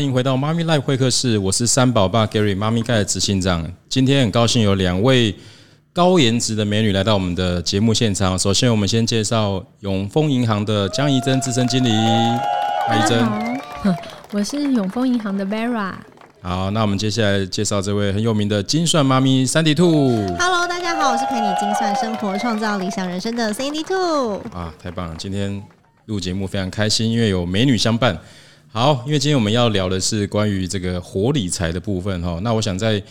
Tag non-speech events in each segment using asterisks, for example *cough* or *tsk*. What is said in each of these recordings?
欢迎回到妈咪 Live 会客室，我是三宝爸 Gary，妈咪盖的执行长。今天很高兴有两位高颜值的美女来到我们的节目现场。首先，我们先介绍永丰银行的江怡珍资深经理。大家好，我是永丰银行的 Vera。好，那我们接下来介绍这位很有名的精算妈咪 Sandy 兔。Hello，大家好，我是陪你精算生活、创造理想人生的 Sandy 兔。啊，太棒了！今天录节目非常开心，因为有美女相伴。好，因为今天我们要聊的是关于这个活理财的部分哈。那我想在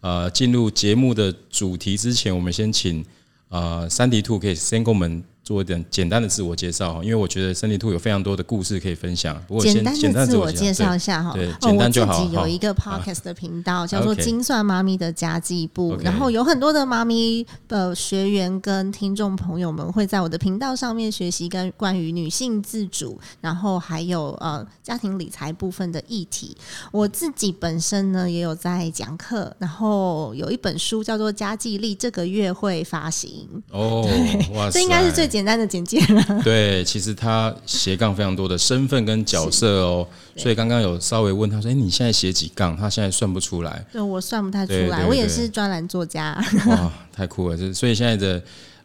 呃进入节目的主题之前，我们先请呃三迪兔可以先跟我们。做一点简单的自我介绍，因为我觉得 Sandy 兔有非常多的故事可以分享。不过简单的自我介绍一下哈，对，简单就好。我自己有一个 podcast 的频道，叫做“精算妈咪的家计部”，然后有很多的妈咪的学员跟听众朋友们会在我的频道上面学习跟关于女性自主，然后还有呃家庭理财部分的议题。我自己本身呢也有在讲课，然后有一本书叫做《家计力》，这个月会发行。哦，哇，*laughs* 这应该是最。简单的简介了。对，其实他斜杠非常多的身份跟角色哦，所以刚刚有稍微问他说：“哎，你现在斜几杠？”他现在算不出来。对，我算不太出来，我也是专栏作家。哇，太酷了！这所以现在的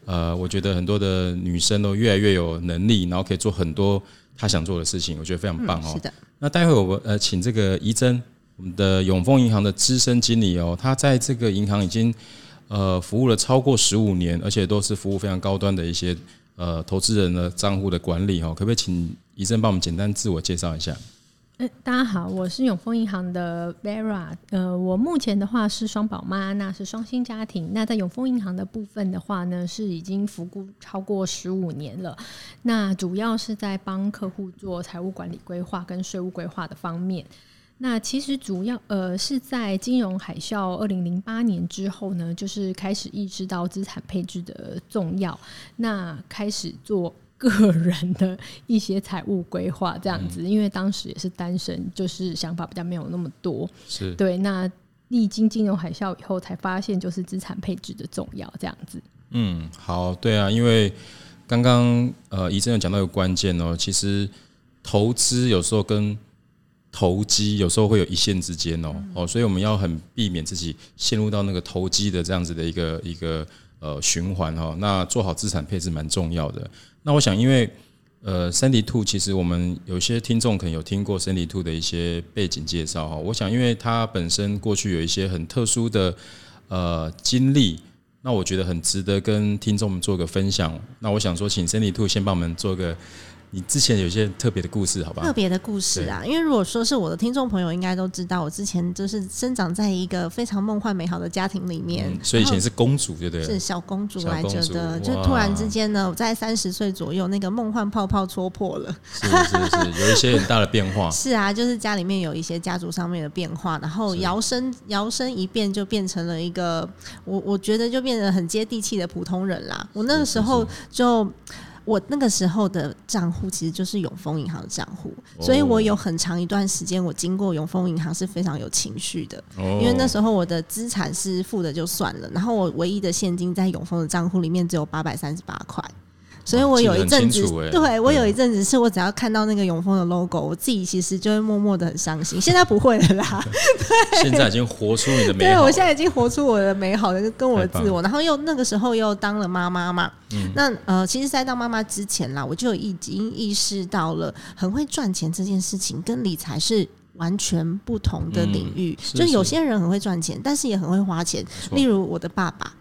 呃，我觉得很多的女生都越来越有能力，然后可以做很多她想做的事情，我觉得非常棒哦。嗯、是的。那待会我呃，请这个怡珍，我们的永丰银行的资深经理哦，他在这个银行已经呃服务了超过十五年，而且都是服务非常高端的一些。呃，投资人的账户的管理哈，可不可以请怡臻帮我们简单自我介绍一下？大家好，我是永丰银行的 Vera。呃，我目前的话是双宝妈，那是双薪家庭。那在永丰银行的部分的话呢，是已经服务超过十五年了。那主要是在帮客户做财务管理规划跟税务规划的方面。那其实主要呃是在金融海啸二零零八年之后呢，就是开始意识到资产配置的重要，那开始做 *laughs* 个人的一些财务规划这样子，因为当时也是单身，就是想法比较没有那么多，是对。那历经金融海啸以后，才发现就是资产配置的重要这样子。嗯，好，对啊，因为刚刚呃医生有讲到一个关键哦，其实投资有时候跟投机有时候会有一线之间哦哦，所以我们要很避免自己陷入到那个投机的这样子的一个一个呃循环哈。那做好资产配置蛮重要的。那我想，因为呃，Sandy 兔其实我们有些听众可能有听过 Sandy 兔的一些背景介绍哈。我想，因为他本身过去有一些很特殊的呃经历，那我觉得很值得跟听众们做个分享。那我想说，请 Sandy 兔先帮我们做个。你之前有一些特别的故事，好吧？特别的故事啊，因为如果说是我的听众朋友，应该都知道，我之前就是生长在一个非常梦幻美好的家庭里面，嗯、所以以前是公主，对不对？是小公主来着的，就突然之间呢，我在三十岁左右，那个梦幻泡泡戳破了，是是是，有一些很大的变化。*laughs* 是啊，就是家里面有一些家族上面的变化，然后摇身摇身一变，就变成了一个我我觉得就变得很接地气的普通人啦。我那个时候就。我那个时候的账户其实就是永丰银行的账户，所以我有很长一段时间，我经过永丰银行是非常有情绪的，因为那时候我的资产是负的就算了，然后我唯一的现金在永丰的账户里面只有八百三十八块。所以我有一阵子，欸、对我有一阵子是我只要看到那个永丰的 logo，我自己其实就会默默的很伤心。现在不会了啦，*laughs* 对，现在已经活出你的美好。对，我现在已经活出我的美好的跟我的自我。然后又那个时候又当了妈妈嘛，嗯、那呃，其实，在当妈妈之前啦，我就已经意识到了很会赚钱这件事情跟理财是完全不同的领域。嗯、就有些人很会赚钱，但是也很会花钱。例如我的爸爸。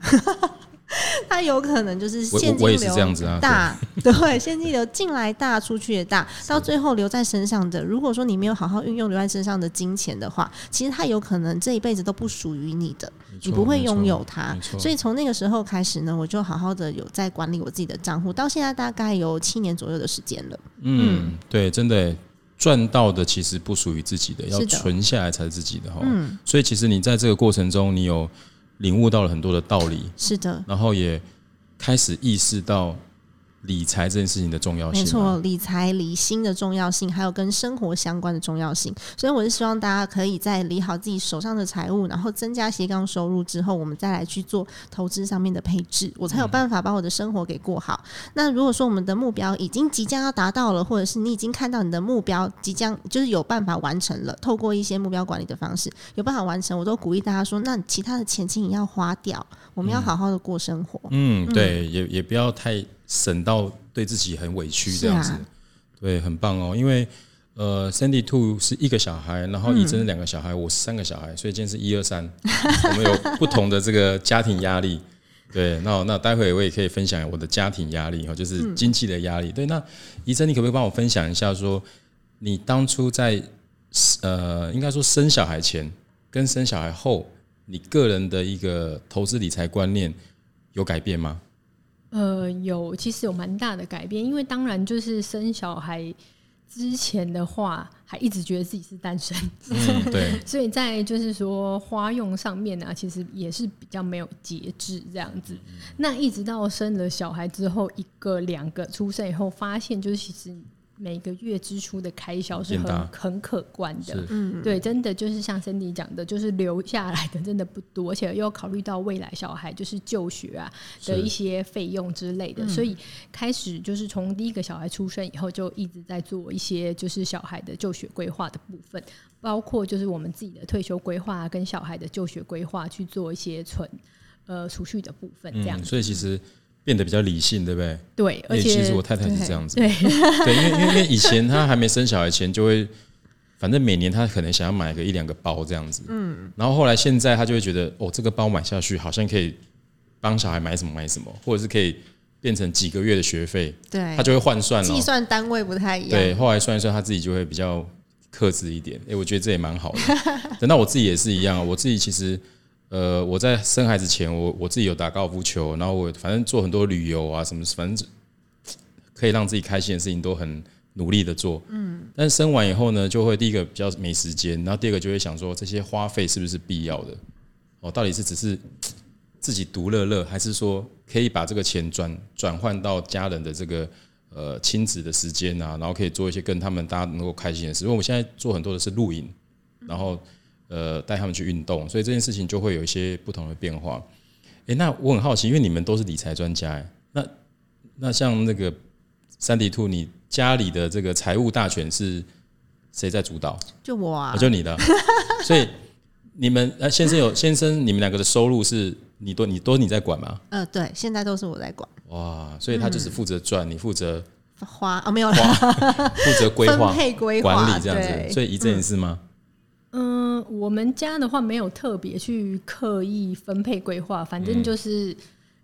*laughs* 他有可能就是现金流大，对，现金流进来大，出去也大，到最后留在身上的，如果说你没有好好运用留在身上的金钱的话，其实它有可能这一辈子都不属于你的，你不会拥有它。所以从那个时候开始呢，我就好好的有在管理我自己的账户，到现在大概有七年左右的时间了。嗯，对，真的赚到的其实不属于自己的，要存下来才是自己的哈。嗯，所以其实你在这个过程中，你有。领悟到了很多的道理，是的，然后也开始意识到理财这件事情的重要性。没错，理财理心的重要性，还有跟生活相关的重要性。所以我是希望大家可以在理好自己手上的财务，然后增加斜杠收入之后，我们再来去做投资上面的配置，我才有办法把我的生活给过好。嗯、那如果说我们的目标已经即将要达到了，或者是你已经看到你的目标即将就是有办法完成了，透过一些目标管理的方式有办法完成，我都鼓励大家说，那其他的钱请你要花掉，我们要好好的过生活。嗯，嗯对，也也不要太。省到对自己很委屈这样子，啊、对，很棒哦。因为呃，Sandy Two 是一个小孩，然后怡珍是两个小孩，嗯、我是三个小孩，所以今天是一二三，*laughs* 我们有不同的这个家庭压力。对，那那待会我也可以分享我的家庭压力哈，就是经济的压力。嗯、对，那怡珍，你可不可以帮我分享一下说，说你当初在呃，应该说生小孩前跟生小孩后，你个人的一个投资理财观念有改变吗？呃，有，其实有蛮大的改变，因为当然就是生小孩之前的话，还一直觉得自己是单身，嗯、对，*laughs* 所以在就是说花用上面呢、啊，其实也是比较没有节制这样子。那一直到生了小孩之后，一个两个出生以后，发现就是其实。每个月支出的开销是很很可观的，嗯，对，真的就是像 Cindy 讲的，就是留下来的真的不多，而且又考虑到未来小孩就是就学啊的一些费用之类的，所以开始就是从第一个小孩出生以后，就一直在做一些就是小孩的就学规划的部分，包括就是我们自己的退休规划跟小孩的就学规划去做一些存呃储蓄的部分，这样，所以其实。变得比较理性，对不对？对，而且其实我太太是这样子。对，对，*laughs* 因为因为因为以前她还没生小孩前，就会反正每年她可能想要买个一两个包这样子。嗯。然后后来现在她就会觉得，哦，这个包买下去好像可以帮小孩买什么买什么，或者是可以变成几个月的学费。对。她就会换算了，计算单位不太一样。对，后来算一算，她自己就会比较克制一点。哎，我觉得这也蛮好的。*laughs* 等到我自己也是一样，我自己其实。呃，我在生孩子前，我我自己有打高尔夫球，然后我反正做很多旅游啊什么，反正可以让自己开心的事情都很努力的做。嗯，但是生完以后呢，就会第一个比较没时间，然后第二个就会想说，这些花费是不是必要的？哦，到底是只是 *tsk* 自己独乐乐，还是说可以把这个钱转转换到家人的这个呃亲子的时间啊，然后可以做一些跟他们大家能够开心的事。因为我现在做很多的是露营，然后。呃，带他们去运动，所以这件事情就会有一些不同的变化。诶，那我很好奇，因为你们都是理财专家，那那像那个 Sandy Two，你家里的这个财务大权是谁在主导？就我啊，就你的。*laughs* 所以你们呃，先生有先生，你们两个的收入是你都你都你在管吗？呃，对，现在都是我在管。哇，所以他就是负责赚，嗯、你负责花啊，没有花，*laughs* 负责规划、*laughs* 配规划、管理这样子。所以怡臻也是吗？嗯嗯，我们家的话没有特别去刻意分配规划，反正就是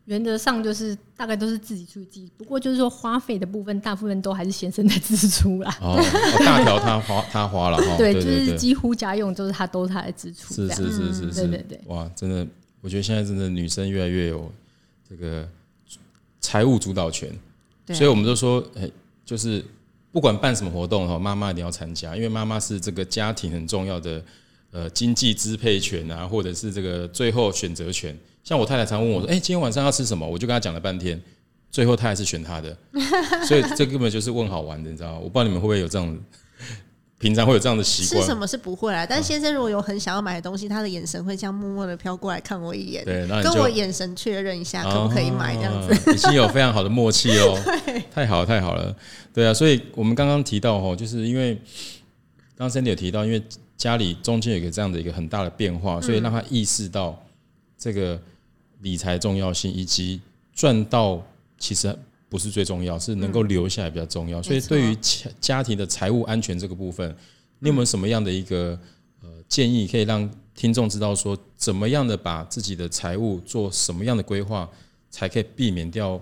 原则上就是大概都是自己出去。不过就是说花费的部分，大部分都还是先生在支出啦。哦，大条他花他花了哈。*laughs* 对，就是几乎家用就是他都是他的支出。是是是是是，对对对。哇，真的，我觉得现在真的女生越来越有这个财务主导权，所以我们都说，哎，就是。不管办什么活动哈，妈妈一定要参加，因为妈妈是这个家庭很重要的呃经济支配权啊，或者是这个最后选择权。像我太太常问我说：“哎，今天晚上要吃什么？”我就跟她讲了半天，最后她还是选她的，所以这根本就是问好玩的，你知道吗？我不知道你们会不会有这种平常会有这样的习惯，吃什么是不会啊？但先生如果有很想要买的东西，他的眼神会这样默默的飘过来看我一眼，对，跟我眼神确认一下可不可以买这样子，已经有非常好的默契哦，*laughs* 太好了，太好了，对啊，所以我们刚刚提到哦，就是因为刚刚 Sandy 有提到，因为家里中间有一个这样的一个很大的变化，所以让他意识到这个理财重要性，以及赚到其实。不是最重要，是能够留下来比较重要。嗯、所以，对于家家庭的财务安全这个部分，你有没有什么样的一个呃建议，可以让听众知道说，怎么样的把自己的财务做什么样的规划，才可以避免掉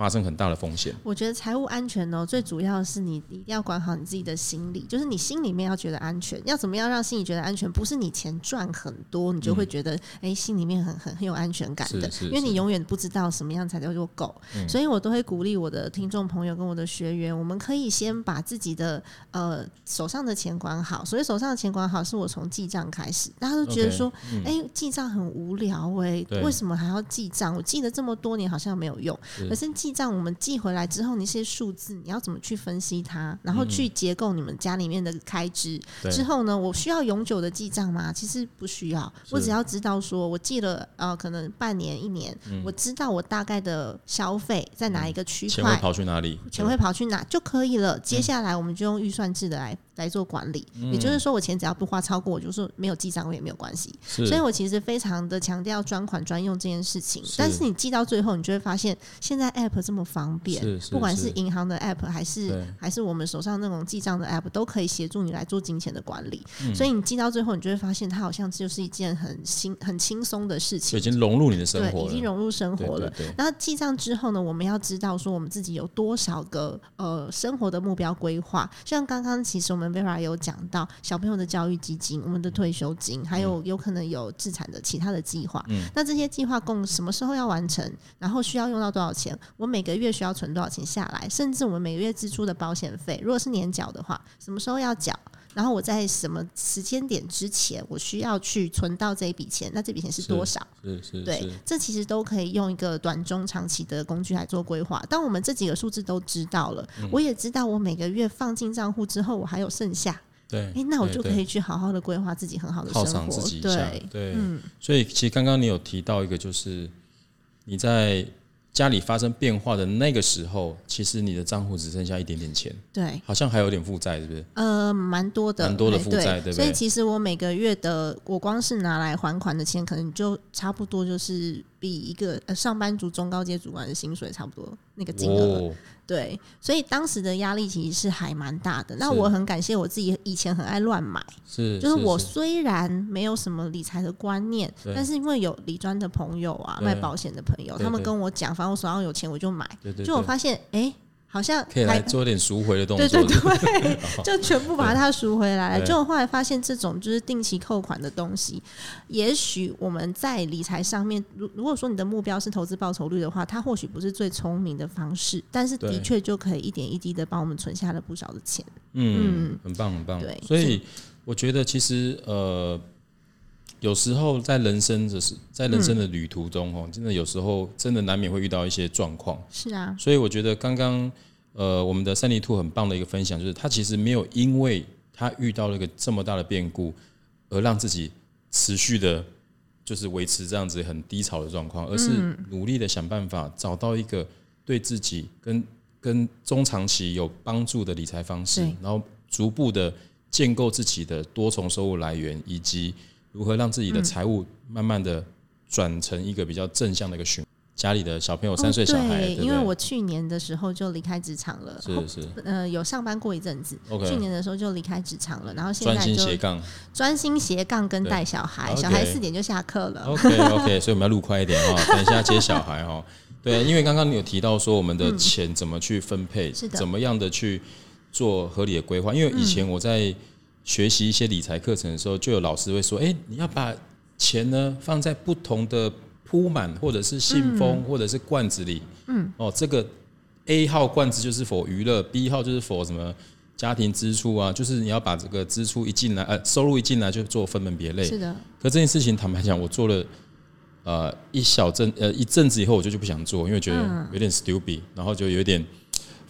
发生很大的风险。我觉得财务安全呢，最主要的是你一定要管好你自己的心理，就是你心里面要觉得安全。要怎么样让心里觉得安全？不是你钱赚很多，你就会觉得哎、嗯，心里面很很很有安全感的。因为你永远不知道什么样才叫做够。嗯、所以我都会鼓励我的听众朋友跟我的学员，我们可以先把自己的呃手上的钱管好。所以手上的钱管好，是我从记账开始。大家都觉得说，哎、okay, 嗯，记账很无聊哎、欸，为什么还要记账？我记了这么多年，好像没有用。可是记记账我们寄回来之后，那些数字你要怎么去分析它，然后去结构你们家里面的开支。嗯、之后呢，我需要永久的记账吗？其实不需要，我只要知道说我记了呃，可能半年一年，嗯、我知道我大概的消费在哪一个区块，钱会跑去哪里，钱会跑去哪就可以了。接下来我们就用预算制的来来做管理，嗯、也就是说我钱只要不花超过，我就是没有记账我也没有关系。所以我其实非常的强调专款专用这件事情。是但是你记到最后，你就会发现现在 App 这么方便，不管是银行的 App 还是还是我们手上那种记账的 App，都可以协助你来做金钱的管理。嗯、所以你记到最后，你就会发现它好像就是一件很轻很轻松的事情，已经融入你的生活已经融入生活了。然后记账之后呢，我们要知道说我们自己有多少个呃生活的目标规划。像刚刚其实我们 Vera 有讲到小朋友的教育基金、我们的退休金，还有有可能有自产的其他的计划。嗯、那这些计划共什么时候要完成？然后需要用到多少钱？我每个月需要存多少钱下来？甚至我们每个月支出的保险费，如果是年缴的话，什么时候要缴？然后我在什么时间点之前，我需要去存到这一笔钱？那这笔钱是多少？对，这其实都可以用一个短中长期的工具来做规划。当我们这几个数字都知道了，嗯、我也知道我每个月放进账户之后，我还有剩下。对，哎，那我就可以去好好的规划自己很好的生活。对对，嗯。所以其实刚刚你有提到一个，就是你在。家里发生变化的那个时候，其实你的账户只剩下一点点钱，对，好像还有点负债，是不是？呃，蛮多的，蛮多的负债，对，对不对？所以其实我每个月的，我光是拿来还款的钱，可能就差不多就是。比一个呃上班族中高阶主管的薪水差不多那个金额，哦、对，所以当时的压力其实是还蛮大的。那我很感谢我自己以前很爱乱买，是，就是我虽然没有什么理财的观念，是但是因为有理专的朋友啊，卖保险的朋友，他们跟我讲，反正我手上有钱我就买，对对对就我发现哎。欸好像可以来做点赎回的动作，对对对，*laughs* 就全部把它赎回来了。就后来发现，这种就是定期扣款的东西，也许我们在理财上面，如如果说你的目标是投资报酬率的话，它或许不是最聪明的方式，但是的确就可以一点一滴的帮我们存下了不少的钱。嗯，很棒很棒。对，所以我觉得其实呃。有时候在人生的是在人生的旅途中哦，真的有时候真的难免会遇到一些状况。是啊，所以我觉得刚刚呃我们的珊迪兔很棒的一个分享，就是他其实没有因为他遇到了一个这么大的变故，而让自己持续的，就是维持这样子很低潮的状况，而是努力的想办法找到一个对自己跟跟中长期有帮助的理财方式，然后逐步的建构自己的多重收入来源以及。如何让自己的财务慢慢的转成一个比较正向的一个循？家里的小朋友三岁小孩，对，因为我去年的时候就离开职场了，是是，呃，有上班过一阵子，去年的时候就离开职场了，然后现在就专心斜杠，专心斜杠跟带小孩，小孩四点就下课了。OK OK，所以我们要录快一点哈，*laughs* 等一下接小孩哈。对，因为刚刚你有提到说我们的钱怎么去分配，是的，怎么样的去做合理的规划？因为以前我在。学习一些理财课程的时候，就有老师会说：“哎，你要把钱呢放在不同的铺满，或者是信封，或者是罐子里。嗯，哦，这个 A 号罐子就是 for 娱乐，B 号就是 for 什么家庭支出啊？就是你要把这个支出一进来，呃，收入一进来就做分门别类。是的。可这件事情坦白讲，我做了呃一小阵呃一阵子以后，我就就不想做，因为觉得有点 stupid，然后就有点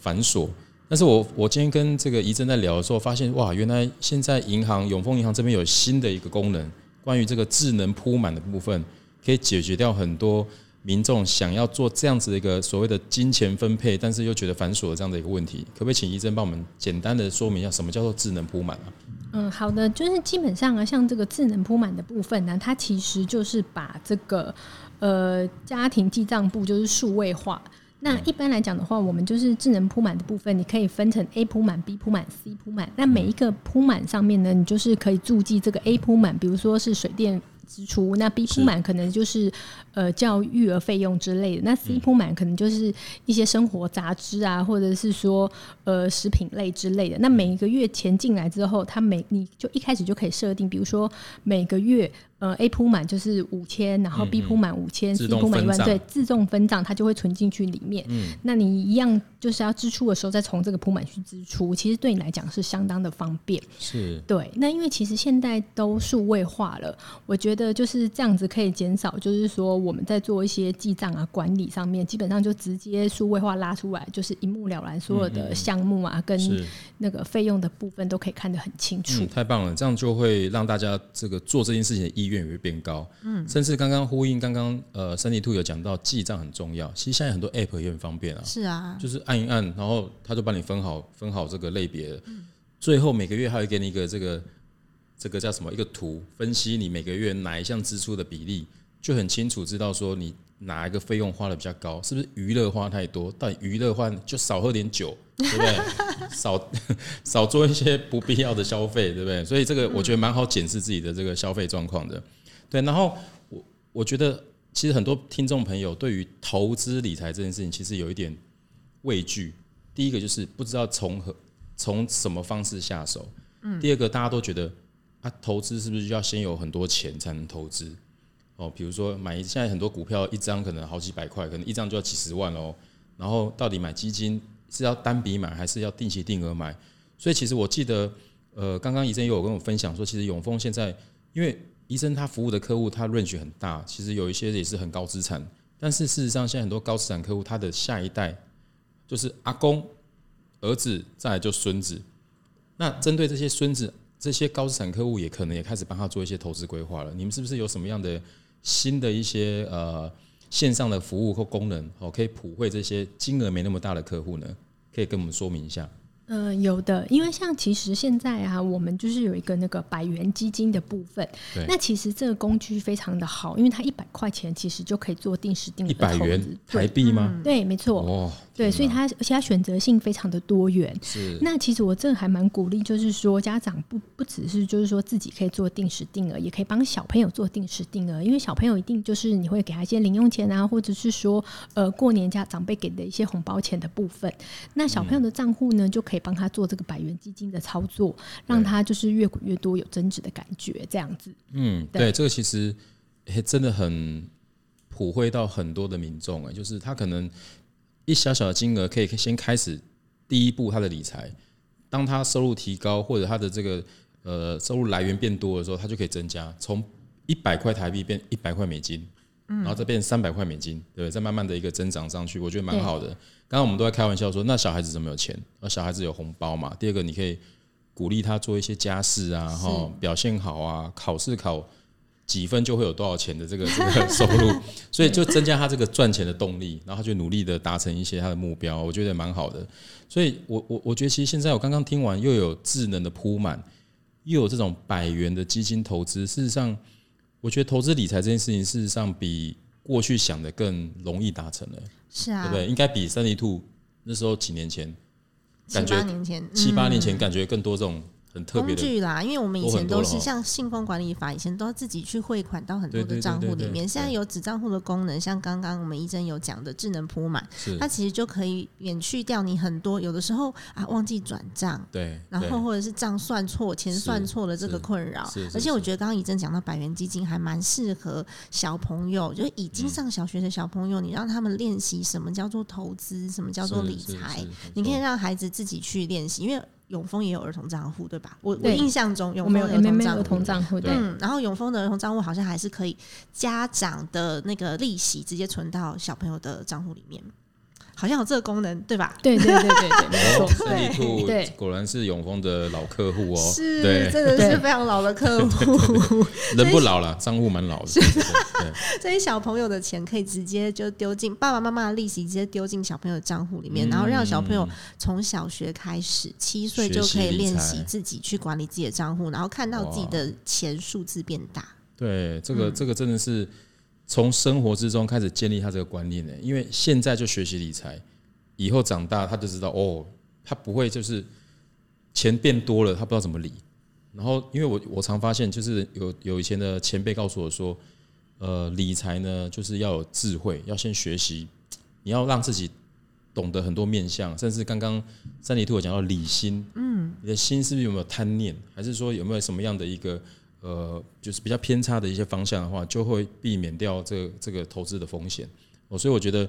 繁琐。但是我我今天跟这个怡珍在聊的时候，发现哇，原来现在银行永丰银行这边有新的一个功能，关于这个智能铺满的部分，可以解决掉很多民众想要做这样子的一个所谓的金钱分配，但是又觉得繁琐的这样的一个问题。可不可以请怡珍帮我们简单的说明一下，什么叫做智能铺满啊？嗯，好的，就是基本上啊，像这个智能铺满的部分呢，它其实就是把这个呃家庭记账簿就是数位化。那一般来讲的话，我们就是智能铺满的部分，你可以分成 A 铺满、B 铺满、C 铺满。那每一个铺满上面呢，你就是可以注记这个 A 铺满，比如说是水电支出；那 B 铺满可能就是呃教育儿费用之类的；那 C 铺满可能就是一些生活杂支啊，或者是说呃食品类之类的。那每一个月钱进来之后，它每你就一开始就可以设定，比如说每个月。呃，A 铺满就是五千，然后 B 铺满五千，C 铺满一万，对，自动分账，它就会存进去里面。嗯，那你一样就是要支出的时候，再从这个铺满去支出，其实对你来讲是相当的方便。是，对。那因为其实现在都数位化了，我觉得就是这样子可以减少，就是说我们在做一些记账啊、管理上面，基本上就直接数位化拉出来，就是一目了然，所有的项目啊、嗯、跟那个费用的部分都可以看得很清楚。嗯、太棒了，这样就会让大家这个做这件事情的意愿也会变高。嗯，甚至刚刚呼应刚刚呃，珊迪兔有讲到记账很重要。其实现在很多 App 也很方便啊。是啊，就是按一按，然后他就帮你分好分好这个类别。嗯，最后每个月还会给你一个这个这个叫什么一个图，分析你每个月哪一项支出的比例，就很清楚知道说你哪一个费用花的比较高，是不是娱乐花太多？但娱乐花就少喝点酒，对不对？*laughs* 少少做一些不必要的消费，对不对？所以这个我觉得蛮好检视自己的这个消费状况的。对，然后我我觉得其实很多听众朋友对于投资理财这件事情，其实有一点畏惧。第一个就是不知道从何从什么方式下手。嗯。第二个大家都觉得啊，投资是不是就要先有很多钱才能投资？哦，比如说买现在很多股票一张可能好几百块，可能一张就要几十万哦。然后到底买基金是要单笔买还是要定期定额买？所以其实我记得，呃，刚刚医生也有跟我分享说，其实永丰现在因为。医生他服务的客户，他 range 很大，其实有一些也是很高资产，但是事实上，现在很多高资产客户，他的下一代就是阿公、儿子，再来就孙子。那针对这些孙子，这些高资产客户也可能也开始帮他做一些投资规划了。你们是不是有什么样的新的一些呃线上的服务或功能，哦，可以普惠这些金额没那么大的客户呢？可以跟我们说明一下。嗯、呃，有的，因为像其实现在啊，我们就是有一个那个百元基金的部分。对。那其实这个工具非常的好，因为它一百块钱其实就可以做定时定。一百元台币吗？嗯、对，没错。哦。对，所以他而且他选择性非常的多元。是。那其实我这个还蛮鼓励，就是说家长不不只是就是说自己可以做定时定额，也可以帮小朋友做定时定额，因为小朋友一定就是你会给他一些零用钱啊，或者是说呃过年家长辈给的一些红包钱的部分。那小朋友的账户呢，就可以帮他做这个百元基金的操作，让他就是越滚越多，有增值的感觉，这样子。嗯，对，这个其实真的很普惠到很多的民众哎，就是他可能一小小的金额可以先开始第一步他的理财，当他收入提高或者他的这个呃收入来源变多的时候，他就可以增加，从一百块台币变一百块美金。然后再变三百块美金，对不对？再慢慢的一个增长上去，我觉得蛮好的。刚刚我们都在开玩笑说，那小孩子怎么有钱？那小孩子有红包嘛？第二个，你可以鼓励他做一些家事啊，哈，表现好啊，考试考几分就会有多少钱的这个 *laughs* 这个收入，*laughs* 所以就增加他这个赚钱的动力，然后他就努力的达成一些他的目标，我觉得蛮好的。所以我我我觉得其实现在我刚刚听完，又有智能的铺满，又有这种百元的基金投资，事实上。我觉得投资理财这件事情，事实上比过去想的更容易达成了。是啊，对不对？应该比珊迪兔那时候几年前，感觉七八年前，七八年前感觉更多这种。很特别工具啦，因为我们以前都是像信封管理法，以前都要自己去汇款到很多的账户里面。现在有子账户的功能，像刚刚我们怡蓁有讲的智能铺满，它其实就可以免去掉你很多有的时候啊忘记转账，对，然后或者是账算错、钱算错了这个困扰。而且我觉得刚刚怡蓁讲到百元基金还蛮适合小朋友，就是已经上小学的小朋友，你让他们练习什么叫做投资，什么叫做理财，你可以让孩子自己去练习，因为。永丰也有儿童账户，对吧？我我印象中永丰有儿童账户，对。嗯，然后永丰的儿童账户好像还是可以家长的那个利息直接存到小朋友的账户里面。好像有这个功能，对吧？对对对对对，*laughs* 没错。珊迪兔果然是永丰的老客户哦，是，真的是非常老的客户。*laughs* 人不老了，账户蛮老的。对，这些小朋友的钱可以直接就丢进爸爸妈妈的利息，直接丢进小朋友的账户里面，然后让小朋友从小学开始，七岁就可以练习自己去管理自己的账户，然后看到自己的钱数字变大。对，这个这个真的是。从生活之中开始建立他这个观念呢，因为现在就学习理财，以后长大他就知道哦，他不会就是钱变多了，他不知道怎么理。然后，因为我我常发现，就是有有以前的前辈告诉我说，呃，理财呢就是要有智慧，要先学习，你要让自己懂得很多面向，甚至刚刚三里兔有讲到理心，嗯，你的心是不是有没有贪念，还是说有没有什么样的一个呃，就是比较偏差的一些方向的话，就会避免掉这个这个投资的风险。哦，所以我觉得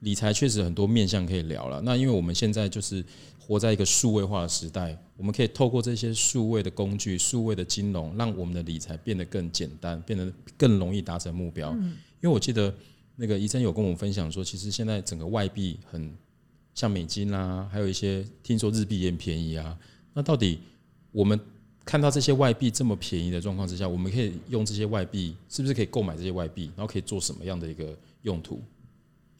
理财确实很多面向可以聊了。那因为我们现在就是活在一个数位化的时代，我们可以透过这些数位的工具、数位的金融，让我们的理财变得更简单，变得更容易达成目标。嗯因为我记得那个医生有跟我们分享说，其实现在整个外币很像美金啦、啊，还有一些听说日币也很便宜啊。那到底我们？看到这些外币这么便宜的状况之下，我们可以用这些外币，是不是可以购买这些外币，然后可以做什么样的一个用途？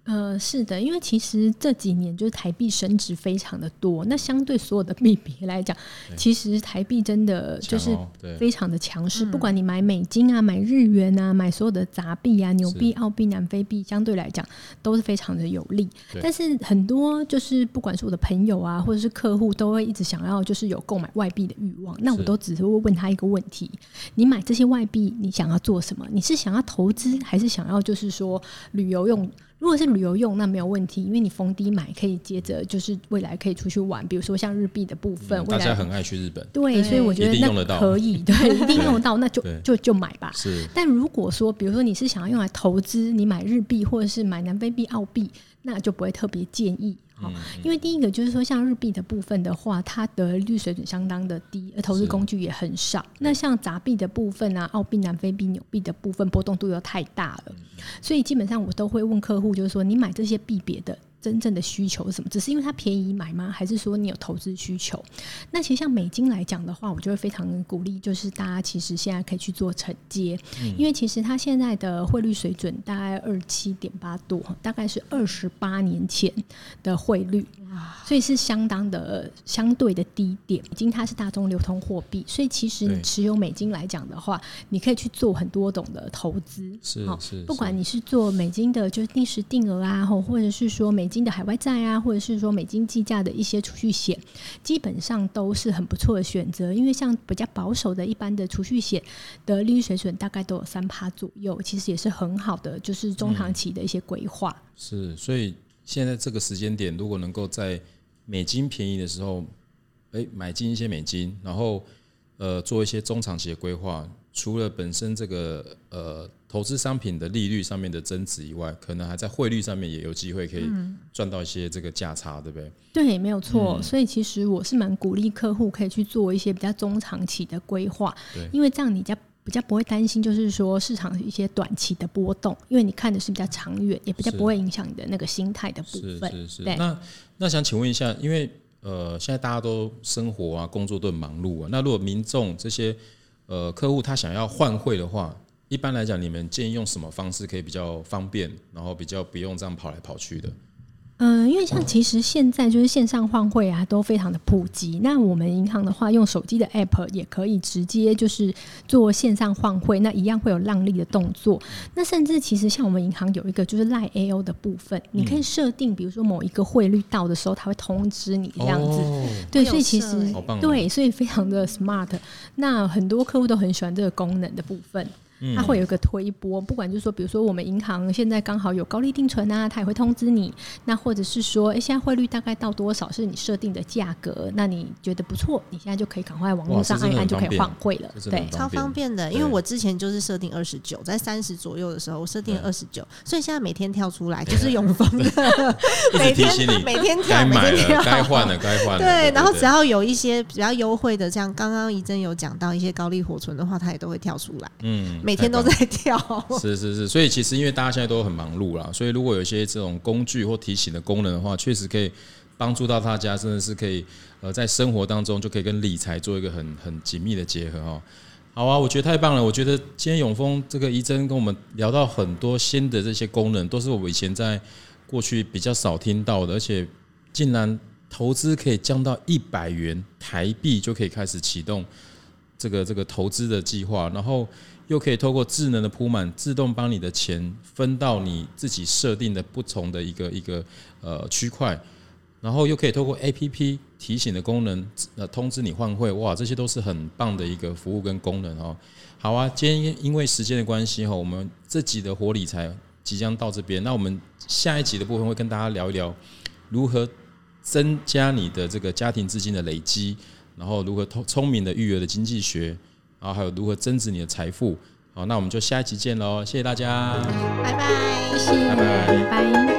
呃，是的，因为其实这几年就是台币升值非常的多，那相对所有的币别来讲，其实台币真的就是非常的强势。不管你买美金啊、买日元啊、买所有的杂币啊、纽币、澳币、南非币，相对来讲都是非常的有利。但是很多就是不管是我的朋友啊，或者是客户，都会一直想要就是有购买外币的欲望。那我都只是会问他一个问题：你买这些外币，你想要做什么？你是想要投资，还是想要就是说旅游用？如果是旅游用，那没有问题，因为你逢低买，可以接着就是未来可以出去玩。比如说像日币的部分，大家很爱去日本，对，所以我觉得那可以，*laughs* 对，一定用得到，那就就就买吧。是。但如果说，比如说你是想要用来投资，你买日币或者是买南非币、澳币，那就不会特别建议。嗯、因为第一个就是说，像日币的部分的话，它的利率水准相当的低，而投资工具也很少。那像杂币的部分啊，澳币、南非币、纽币的部分波动度又太大了，所以基本上我都会问客户，就是说你买这些币别的。真正的需求是什么？只是因为它便宜买吗？还是说你有投资需求？那其实像美金来讲的话，我就会非常鼓励，就是大家其实现在可以去做承接，嗯、因为其实它现在的汇率水准大概二七点八多，大概是二十八年前的汇率，所以是相当的相对的低点。美金它是大宗流通货币，所以其实你持有美金来讲的话，你可以去做很多种的投资，是是，不管你是做美金的，就是定时定额啊，或者是说美金的海外债啊，或者是说美金计价的一些储蓄险，基本上都是很不错的选择。因为像比较保守的一般的储蓄险的利率水准大概都有三趴左右，其实也是很好的，就是中长期的一些规划。是，所以现在这个时间点，如果能够在美金便宜的时候，诶，买进一些美金，然后呃做一些中长期的规划。除了本身这个呃投资商品的利率上面的增值以外，可能还在汇率上面也有机会可以赚到一些这个价差，对不对？对，没有错。嗯、所以其实我是蛮鼓励客户可以去做一些比较中长期的规划，因为这样你家比较不会担心，就是说市场一些短期的波动，因为你看的是比较长远，也比较不会影响你的那个心态的部分。是是是。那那想请问一下，因为呃现在大家都生活啊工作都很忙碌啊，那如果民众这些。呃，客户他想要换汇的话，一般来讲，你们建议用什么方式可以比较方便，然后比较不用这样跑来跑去的？嗯，因为像其实现在就是线上换汇啊，都非常的普及。那我们银行的话，用手机的 app 也可以直接就是做线上换汇，那一样会有让利的动作。那甚至其实像我们银行有一个就是 Line AO 的部分，你可以设定，比如说某一个汇率到的时候，它会通知你这样子。对，所以其实对，所以非常的 smart。那很多客户都很喜欢这个功能的部分。它会有一个推波，不管就是说，比如说我们银行现在刚好有高利定存啊，它也会通知你。那或者是说，哎，现在汇率大概到多少是你设定的价格？那你觉得不错，你现在就可以赶快网络上按一按就可以换汇了。对，超方便的。因为我之前就是设定二十九，在三十左右的时候，我设定二十九，所以现在每天跳出来就是永丰的，*laughs* 每天每天跳，每天跳，该换了该换了。对，然后只要有一些比较优惠的，像刚刚怡珍有讲到一些高利活存的话，它也都会跳出来。嗯。每天都在跳，*laughs* 是是是，所以其实因为大家现在都很忙碌啦，所以如果有一些这种工具或提醒的功能的话，确实可以帮助到大家，真的是可以呃在生活当中就可以跟理财做一个很很紧密的结合哦。好啊，我觉得太棒了，我觉得今天永丰这个怡珍跟我们聊到很多新的这些功能，都是我们以前在过去比较少听到的，而且竟然投资可以降到一百元台币就可以开始启动这个这个投资的计划，然后。又可以透过智能的铺满，自动帮你的钱分到你自己设定的不同的一个一个呃区块，然后又可以透过 APP 提醒的功能呃通知你换汇，哇，这些都是很棒的一个服务跟功能哦。好啊，今天因为时间的关系哈，我们这集的活理财即将到这边，那我们下一集的部分会跟大家聊一聊如何增加你的这个家庭资金的累积，然后如何聪聪明的育儿的经济学。然后还有如何增值你的财富。好，那我们就下一集见喽，谢谢大家，拜拜，谢谢，拜拜。